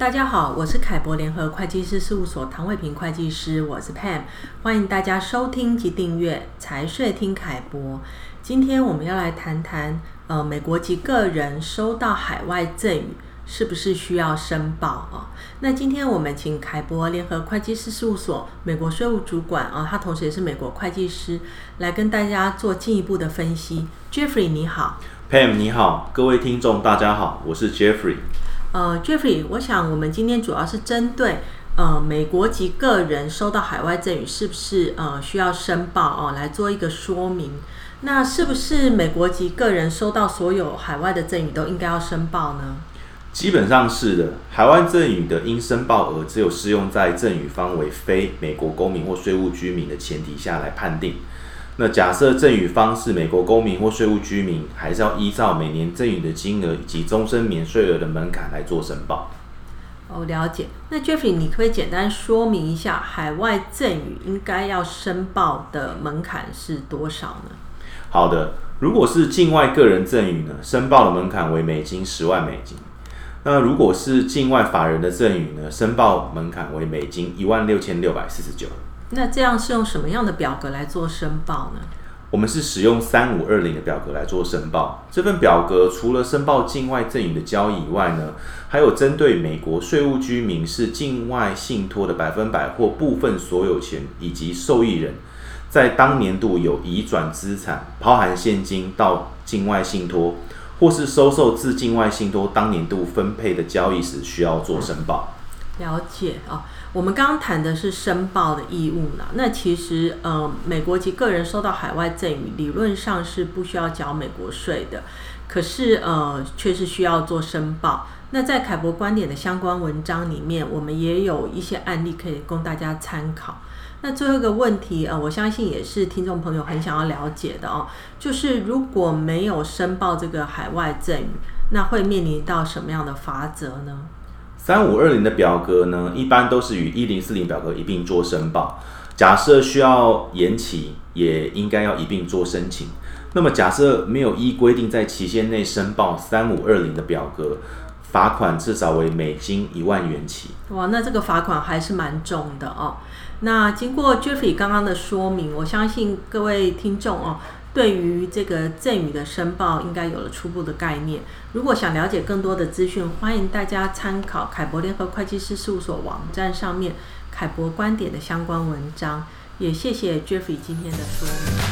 大家好，我是凯博联合会计师事务所唐伟平会计师，我是 Pam，欢迎大家收听及订阅财税听凯博。今天我们要来谈谈，呃，美国籍个人收到海外赠与是不是需要申报啊？那今天我们请凯博联合会计师事务所美国税务主管啊，他同时也是美国会计师，来跟大家做进一步的分析。Jeffrey 你好，Pam 你好，各位听众大家好，我是 Jeffrey。呃，Jeffrey，我想我们今天主要是针对呃美国籍个人收到海外赠与是不是呃需要申报哦、来做一个说明。那是不是美国籍个人收到所有海外的赠与都应该要申报呢？基本上是的，海外赠与的应申报额只有适用在赠与方为非美国公民或税务居民的前提下来判定。那假设赠与方是美国公民或税务居民，还是要依照每年赠与的金额以及终身免税额的门槛来做申报。哦，了解。那 Jeffrey，你可不可以简单说明一下海外赠与应该要申报的门槛是多少呢？好的，如果是境外个人赠与呢，申报的门槛为美金十万美金。那如果是境外法人的赠与呢，申报门槛为美金一万六千六百四十九。那这样是用什么样的表格来做申报呢？我们是使用三五二零的表格来做申报。这份表格除了申报境外赠与的交易以外呢，还有针对美国税务居民是境外信托的百分百或部分所有权，以及受益人，在当年度有移转资产，包含现金到境外信托，或是收受自境外信托当年度分配的交易时，需要做申报。了解啊。我们刚刚谈的是申报的义务呢，那其实呃，美国籍个人收到海外赠与，理论上是不需要缴美国税的，可是呃，却是需要做申报。那在凯博观点的相关文章里面，我们也有一些案例可以供大家参考。那最后一个问题呃，我相信也是听众朋友很想要了解的哦，就是如果没有申报这个海外赠与，那会面临到什么样的罚则呢？三五二零的表格呢，一般都是与一零四零表格一并做申报。假设需要延期，也应该要一并做申请。那么假设没有依规定在期限内申报三五二零的表格，罚款至少为美金一万元起。哇，那这个罚款还是蛮重的哦。那经过 Jeffrey 刚刚的说明，我相信各位听众哦。对于这个赠与的申报，应该有了初步的概念。如果想了解更多的资讯，欢迎大家参考凯博联合会计师事务所网站上面凯博观点的相关文章。也谢谢 Jeffrey 今天的说明。